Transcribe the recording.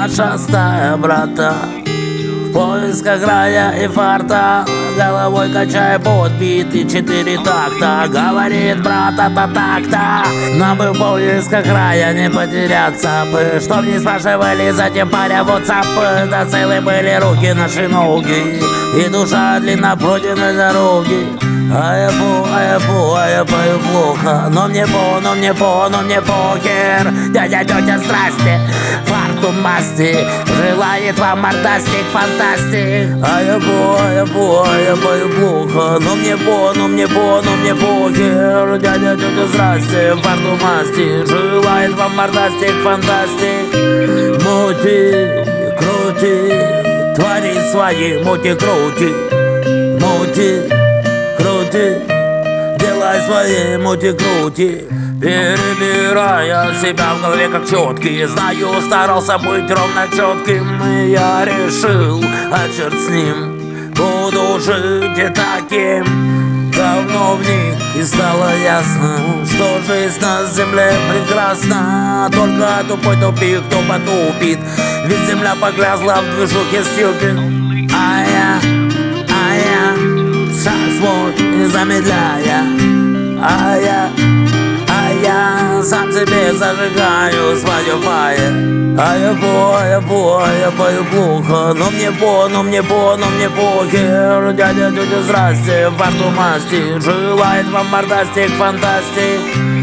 наша стая, брата. В поисках рая и фарта Головой качая подбитый четыре такта. Говорит брат, это так-то Нам бы в поисках рая не потеряться бы. Чтоб не спрашивали затем паря WhatsApp Да целые были руки наши ноги. И душа длинна пройденной дороги. А я пу, а я пу, а я пою плохо. Но мне по, но мне по, но мне похер. Дядя, тетя, здрасте Фартум масти Желает вам мордастик, фантастик. А я а я пу, а я пою плохо Но мне по, но мне по, но мне похер Дядя, тетя, здрасте Фартум масти Желает вам мордастик, фантастик. Мути, крути Твори свои, мути, крути Мути, крути, делай свои мути-крути Перебирая себя в голове как четкий Знаю, старался быть ровно четким. И я решил, а черт с ним Буду жить и таким. Давно в них и стало ясно Что жизнь на земле прекрасна. Только тупой тупик, кто потупит Ведь земля погрязла в движухе стилки А я, а я шаг свой не замедляя А я, а я сам себе зажигаю свое фаер. А я а я а я пою плохо Но мне по, но мне по, но мне похер. Дядя, тетя, здрасте, фарту масти Желает вам мордастик, фантастик